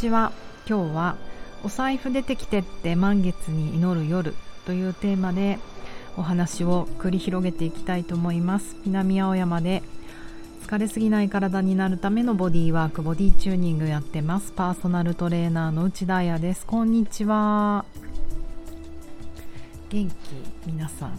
ちは。今日はお財布出てきてって満月に祈る夜というテーマでお話を繰り広げていきたいと思います。南青山で疲れすぎない体になるためのボディワークボディチューニングやってます。パーソナルトレーナーの内田彩です。こんにちは。元気？皆さん。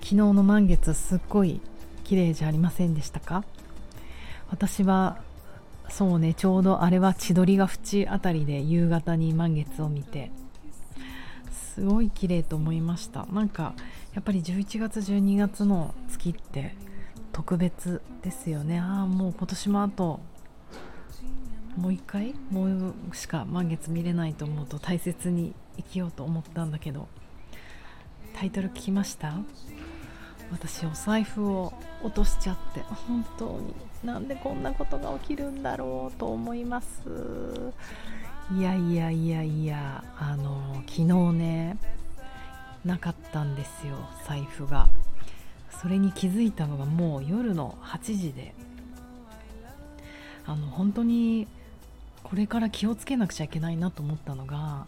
昨日の満月すっごい綺麗じゃありませんでしたか？私はそうねちょうどあれは千鳥ヶ淵あたりで夕方に満月を見てすごい綺麗と思いました。なんかやっぱり11月12月の月って特別ですよね。ああもう今年もあともう一回？もうしか満月見れないと思うと大切に生きようと思ったんだけどタイトル聞きました？私お財布を落としちゃって本当になんでこんなことが起きるんだろうと思います。いやいやいやいやあの昨日ねなかったんですよ財布が。それに気づいたのがもう夜の8時で。あの本当にこれから気をつけなくちゃいけないなと思ったのが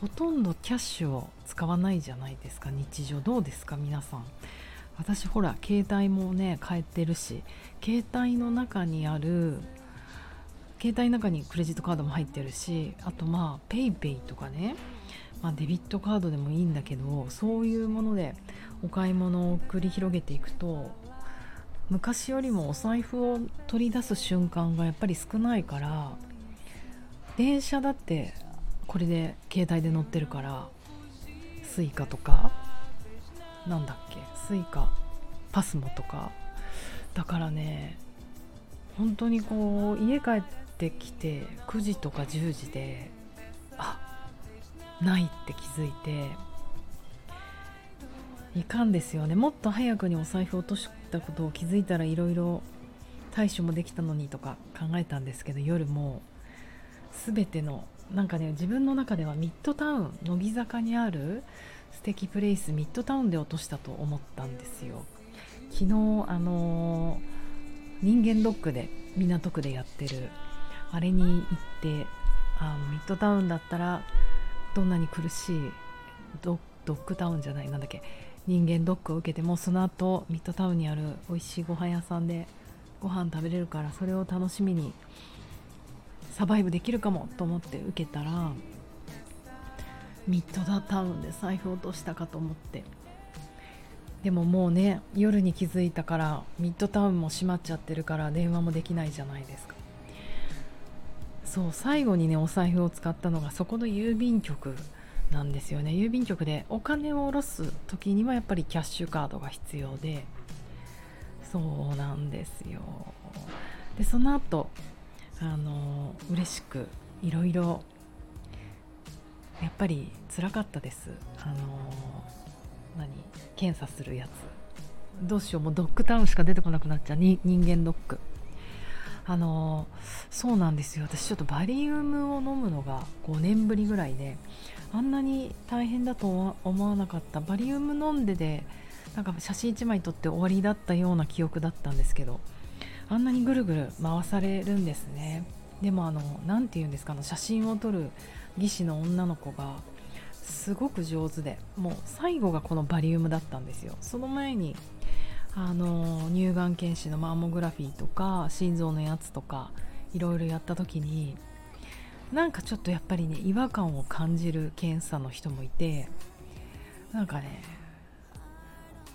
ほとんどキャッシュを使わないじゃないですか日常。どうですか皆さん。私ほら携帯もね変えてるし携帯の中にある携帯の中にクレジットカードも入ってるしあとまあ PayPay とかね、まあ、デビットカードでもいいんだけどそういうものでお買い物を繰り広げていくと昔よりもお財布を取り出す瞬間がやっぱり少ないから電車だってこれで携帯で乗ってるから Suica とかなんだっけ？スイカ。パスモとか。だからね本当にこう家帰ってきて9時とか10時であないって気づいていかんですよね。もっと早くにお財布落としたことを気づいたらいろいろ対処もできたのにとか考えたんですけど夜も全てのなんかね自分の中ではミッドタウン乃木坂にある素敵プレイスミッドタウンで落としたと思ったんですよ。昨日あのー、人間ドックで港区でやってるあれに行ってあミッドタウンだったらどんなに苦しいドッグタウンじゃないなんだっけ人間ドックを受けてもその後ミッドタウンにある美味しいご飯屋さんでご飯食べれるからそれを楽しみにサバイブできるかもと思って受けたらミッドダタウンで財布落としたかと思って。でももうね夜に気づいたからミッドタウンも閉まっちゃってるから電話もできないじゃないですか。そう最後にねお財布を使ったのがそこの郵便局なんですよね。郵便局でお金を下ろす時にはやっぱりキャッシュカードが必要で。そうなんですよ。でその後あの嬉しくいろいろやっぱりつらかったです。あの何？検査するやつ。どうしよう。もうドッグタウンしか出てこなくなっちゃう。人間ドック。あのそうなんですよ。私ちょっとバリウムを飲むのが5年ぶりぐらいであんなに大変だと思わなかった。バリウム飲んででなんか写真1枚撮って終わりだったような記憶だったんですけどあんなにぐるぐる回されるんですね。でもあの何て言うんですかあの写真を撮る技師の女の子がすごく上手でもう最後がこのバリウムだったんですよ。その前にあの乳がん検診のマンモグラフィーとか心臓のやつとかいろいろやった時になんかちょっとやっぱりね違和感を感じる検査の人もいてなんかね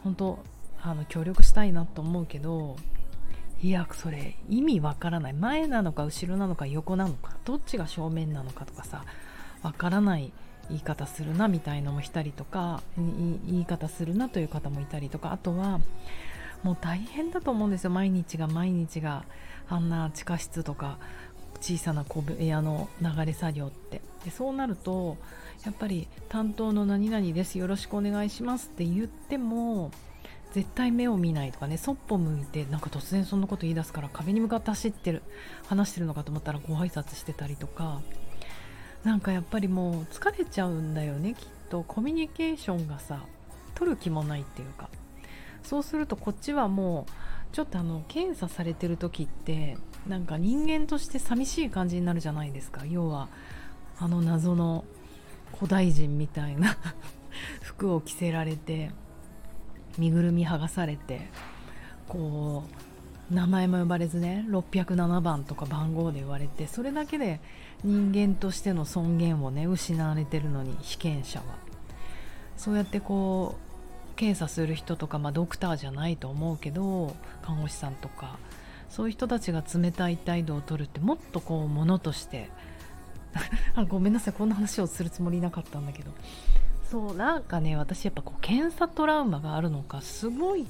本当あの協力したいなと思うけどいやそれ意味わからない。前なのか後ろなのか横なのかどっちが正面なのかとかさわからない言い方するなみたいのもしたりとか言い方するなという方もいたりとかあとはもう大変だと思うんですよ。毎日が毎日があんな地下室とか小さな小部屋の流れ作業って。でそうなるとやっぱり担当の何々です。よろしくお願いしますって言っても絶対目を見ないとかねそっぽ向いてなんか突然そんなこと言い出すから壁に向かって走ってる話してるのかと思ったらご挨拶してたりとかなんかやっぱりもう疲れちゃうんだよねきっと。コミュニケーションがさ取る気もないっていうか。そうするとこっちはもうちょっとあの検査されてる時ってなんか人間として寂しい感じになるじゃないですか。要はあの謎の古代人みたいな 服を着せられて。身ぐるみ剥がされてこう名前も呼ばれずね607番とか番号で言われてそれだけで人間としての尊厳をね失われてるのに被験者は。そうやってこう検査する人とか、まあ、ドクターじゃないと思うけど看護師さんとかそういう人たちが冷たい態度を取るってもっとこうものとして ごめんなさいこんな話をするつもりなかったんだけど。そうなんかね私やっぱこう検査トラウマがあるのかすごい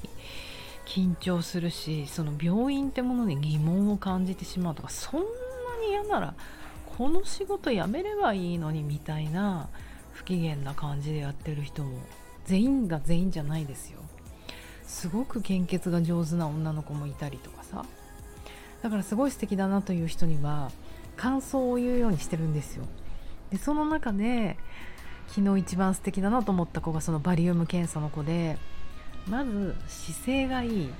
緊張するしその病院ってものに疑問を感じてしまうとかそんなに嫌ならこの仕事辞めればいいのにみたいな不機嫌な感じでやってる人も全員が全員じゃないですよ。すごく献血が上手な女の子もいたりとかさ。だからすごい素敵だなという人には感想を言うようにしてるんですよ。でその中で昨日一番素敵だなと思った子がそのバリウム検査の子でまず姿勢がいい。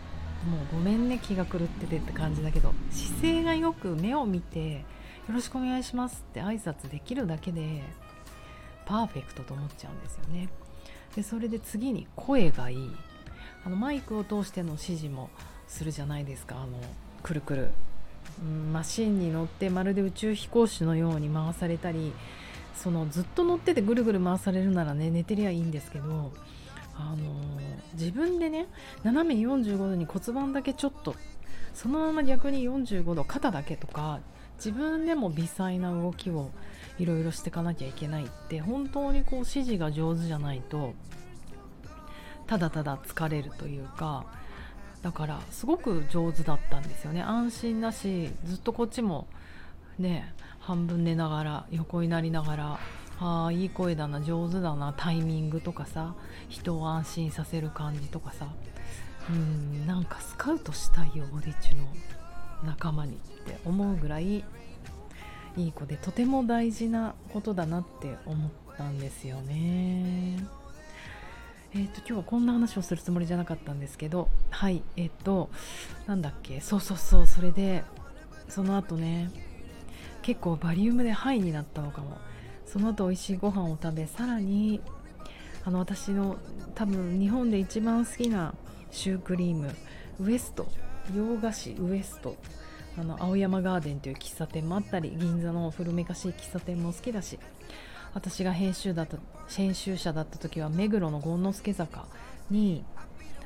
もうごめんね気が狂っててって感じだけど姿勢がよく目を見てよろしくお願いしますって挨拶できるだけでパーフェクトと思っちゃうんですよね。でそれで次に声がいい。あのマイクを通しての指示もするじゃないですか。あのくるくる、うん、マシンに乗ってまるで宇宙飛行士のように回されたりそのずっと乗っててぐるぐる回されるならね寝てりゃいいんですけどあの自分でね斜め45度に骨盤だけちょっとそのまま逆に45度肩だけとか自分でも微細な動きをいろいろしていかなきゃいけないって本当にこう指示が上手じゃないとただただ疲れるというかだからすごく上手だったんですよね。安心だしずっとこっちもね半分寝ながら横になりながらああいい声だな上手だなタイミングとかさ人を安心させる感じとかさうんなんかスカウトしたいよボディチュの仲間にって思うぐらいいい子でとても大事なことだなって思ったんですよね。えーと、今日はこんな話をするつもりじゃなかったんですけどはいえっ、ー、となんだっけそうそうそうそれでその後ね結構バリウムでハイになったのかも。その後美味しいご飯を食べさらにあの私の多分日本で一番好きなシュークリームウエスト。洋菓子ウエスト。あの青山ガーデンという喫茶店もあったり銀座の古めかしい喫茶店も好きだし。私が編集だった編集者だった時は目黒の権之助坂に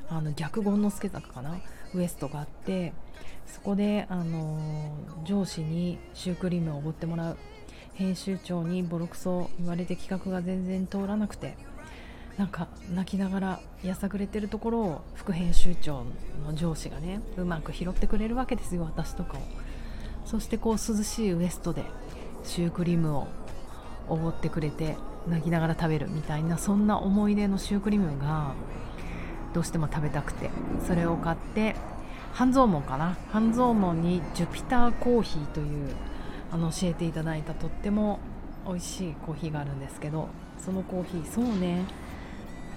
あの逆権之助坂かな？ウエストがあってそこで、あの上司にシュークリームをおごってもらう編集長にボロクソ言われて企画が全然通らなくてなんか泣きながらやさぐれてるところを副編集長の上司がねうまく拾ってくれるわけですよ私とかを。そしてこう涼しいウエストでシュークリームをおごってくれて泣きながら食べるみたいなそんな思い出のシュークリームがどうしても食べたくてそれを買って半蔵門かな？半蔵門にジュピターコーヒーというあの教えていただいたとっても美味しいコーヒーがあるんですけどそのコーヒーそうね。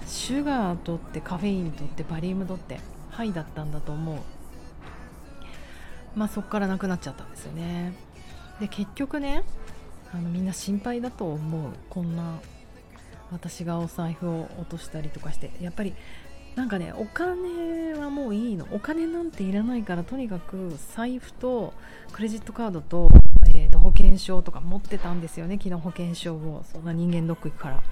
シュガーとってカフェインとってバリウムとってハイだったんだと思う。まあそっからなくなっちゃったんですよね。で結局ねあのみんな心配だと思う。こんな私がお財布を落としたりとかしてやっぱりなんかねお金はもういいの。お金なんていらないからとにかく財布とクレジットカードと,、えー、と保険証とか持ってたんですよね。昨日保険証を。そんな人間ドック行くから。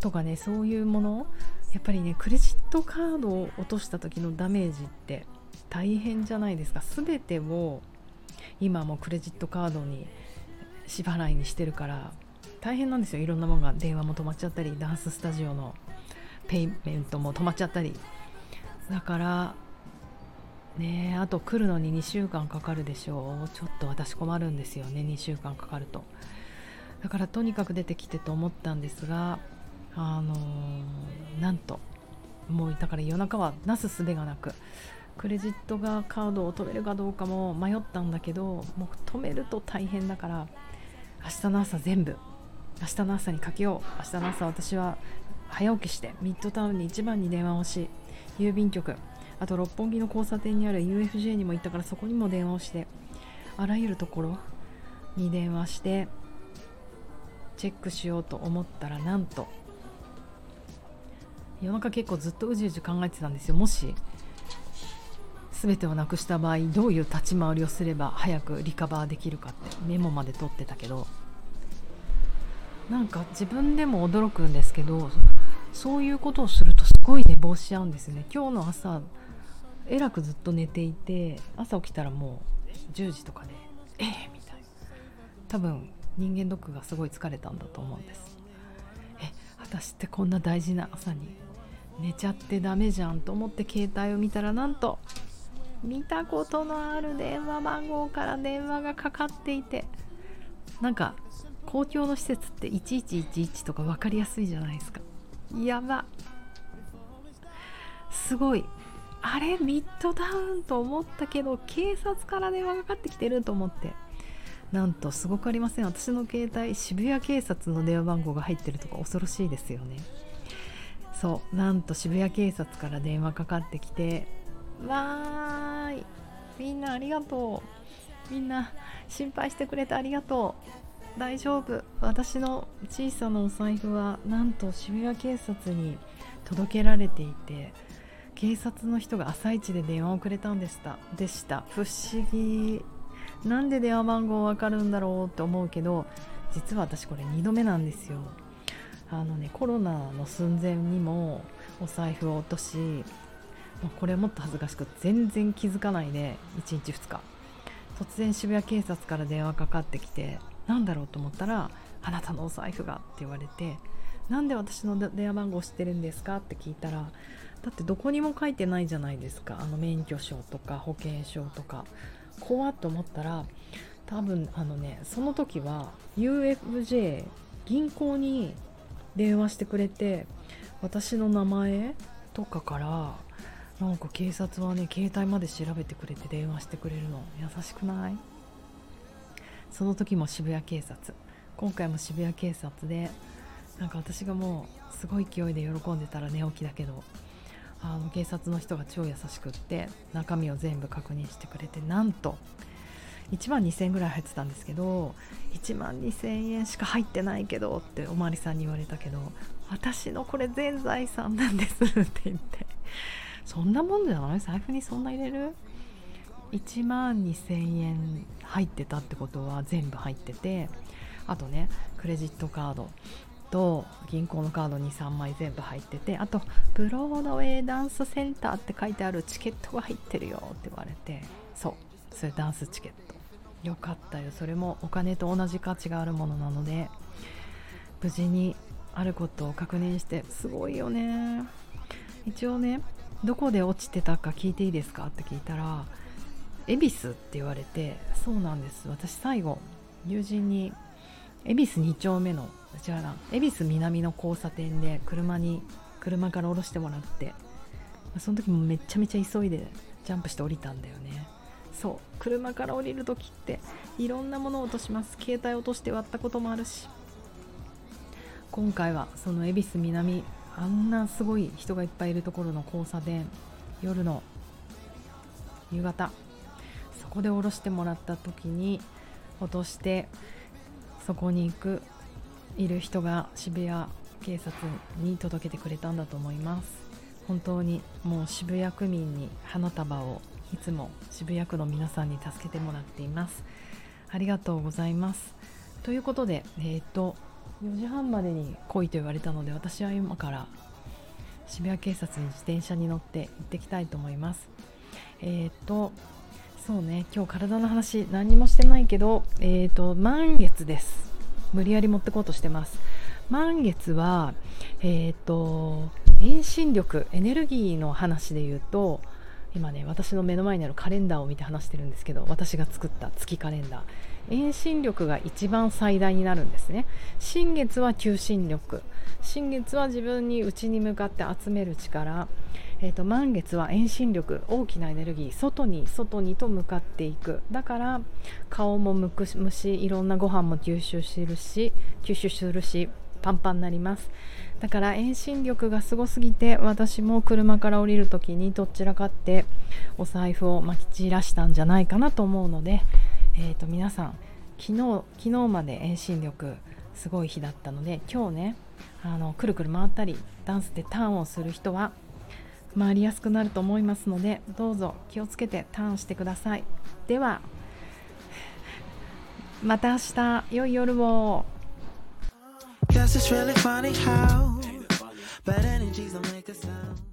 とかねそういうもの。やっぱりねクレジットカードを落とした時のダメージって大変じゃないですか。全てを今もクレジットカードに支払いにしてるから大変なんですよ。いろんなものが電話も止まっちゃったりダンススタジオのペイメントも止まっちゃったり。だからねあと来るのに2週間かかるでしょう。ちょっと私困るんですよね。2週間かかると。だからとにかく出てきてと思ったんですがあのー、なんと。もうだから夜中はなすすべがなく。クレジットがカードを止めるかどうかも迷ったんだけどもう止めると大変だから明日の朝全部。明日の朝にかけよう。明日の朝私は早起きしてミッドタウンに一番に電話をし郵便局あと六本木の交差点にある UFJ にも行ったからそこにも電話をしてあらゆるところに電話してチェックしようと思ったらなんと夜中結構ずっとうじうじ考えてたんですよ。もし全てをなくした場合どういう立ち回りをすれば早くリカバーできるかってメモまで取ってたけどなんか自分でも驚くんですけどそういうことをするとすごい寝坊しちゃうんですね。今日の朝えらくずっと寝ていて朝起きたらもう10時とかでえー、みたいな。多分人間ドックがすごい疲れたんだと思うんです。え私ってこんな大事な朝に寝ちゃってダメじゃんと思って携帯を見たらなんと見たことのある電話番号から電話がかかっていて。なんか公共の施設って1111とか分かりやすいじゃないですか。やば。すごい。あれミッドダウンと思ったけど警察から電話がかかってきてると思って。なんとすごくありません。私の携帯渋谷警察の電話番号が入ってるとか恐ろしいですよね。そう。なんと渋谷警察から電話かかってきてわーい。みんなありがとう。みんな心配してくれてありがとう。大丈夫。私の小さなお財布はなんと渋谷警察に届けられていて警察の人が朝一で電話をくれたんでした。でした。不思議。なんで電話番号わかるんだろうって思うけど実は私これ2度目なんですよ。あのねコロナの寸前にもお財布を落としこれもっと恥ずかしく全然気づかないで1日2日。突然渋谷警察から電話かかってきて何だろうと思ったら「あなたのお財布が」って言われて「なんで私の電話番号知ってるんですか?」って聞いたらだってどこにも書いてないじゃないですかあの免許証とか保険証とか怖っと思ったら多分あのねその時は UFJ 銀行に電話してくれて私の名前とかからなんか警察はね携帯まで調べてくれて電話してくれるの優しくない？その時も渋谷警察。今回も渋谷警察でなんか私がもうすごい勢いで喜んでたら寝起きだけどあの警察の人が超優しくって中身を全部確認してくれてなんと1万2000円ぐらい入ってたんですけど1万2000円しか入ってないけどっておまわりさんに言われたけど私のこれ全財産なんですって言って。そんなもんじゃない？財布にそんな入れる？1万2000円入ってたってことは全部入っててあとねクレジットカードと銀行のカード23枚全部入っててあとブロードウェイダンスセンターって書いてあるチケットが入ってるよって言われてそうそれダンスチケット。よかったよ。それもお金と同じ価値があるものなので無事にあることを確認してすごいよね。一応ねどこで落ちてたか聞いていいですかって聞いたら恵比寿って言われてそうなんです。私最後友人に恵比寿2丁目の違うな恵比寿南の交差点で車に車から降ろしてもらってその時もめちゃめちゃ急いでジャンプして降りたんだよね。そう車から降りる時っていろんなものを落とします。携帯落として割ったこともあるし。今回はその恵比寿南あんなすごい人がいっぱいいるところの交差点夜の夕方そこで降ろしてもらった時に落としてそこに行くいる人が渋谷警察に届けてくれたんだと思います。本当にもう渋谷区民に花束をいつも渋谷区の皆さんに助けてもらっています。ありがとうございます。ということでえっ、と4時半までに来いと言われたので私は今から渋谷警察に自転車に乗って行ってきたいと思います。えっ、とそうね。今日体の話何もしてないけどえっ、ー、と満月です。無理やり持ってこうとしてます。満月はえっ、ー、と遠心力エネルギーの話で言うと今ね私の目の前にあるカレンダーを見て話してるんですけど私が作った月カレンダー。遠心力が一番最大になるんですね。新月は求心力。新月は自分に内に向かって集める力。えーと、満月は遠心力。大きなエネルギー外に外にと向かっていく。だから顔もむくむしいろんなご飯も吸収するし吸収するしパンパンになります。だから遠心力がすごすぎて私も車から降りる時にどちらかってお財布をまき散らしたんじゃないかなと思うので、えー、と皆さん昨日昨日まで遠心力すごい日だったので今日ねあのくるくる回ったりダンスでターンをする人は回りやすくなると思いますのでどうぞ気をつけてターンしてください。ではまた明日良い夜を。Guess it's really funny how bad energies don't make a sound.